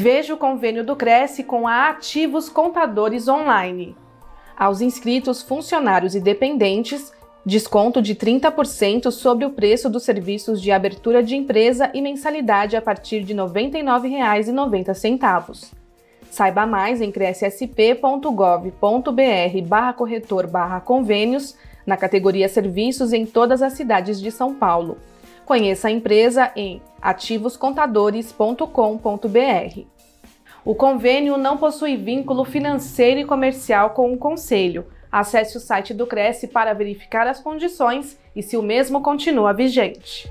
Veja o convênio do Cresce com a Ativos Contadores Online. Aos inscritos, funcionários e dependentes, desconto de 30% sobre o preço dos serviços de abertura de empresa e mensalidade a partir de R$ 99,90. Saiba mais em crescsp.gov.br barra corretor barra convênios na categoria Serviços em todas as cidades de São Paulo. Conheça a empresa em ativoscontadores.com.br. O convênio não possui vínculo financeiro e comercial com o Conselho. Acesse o site do Cresce para verificar as condições e se o mesmo continua vigente.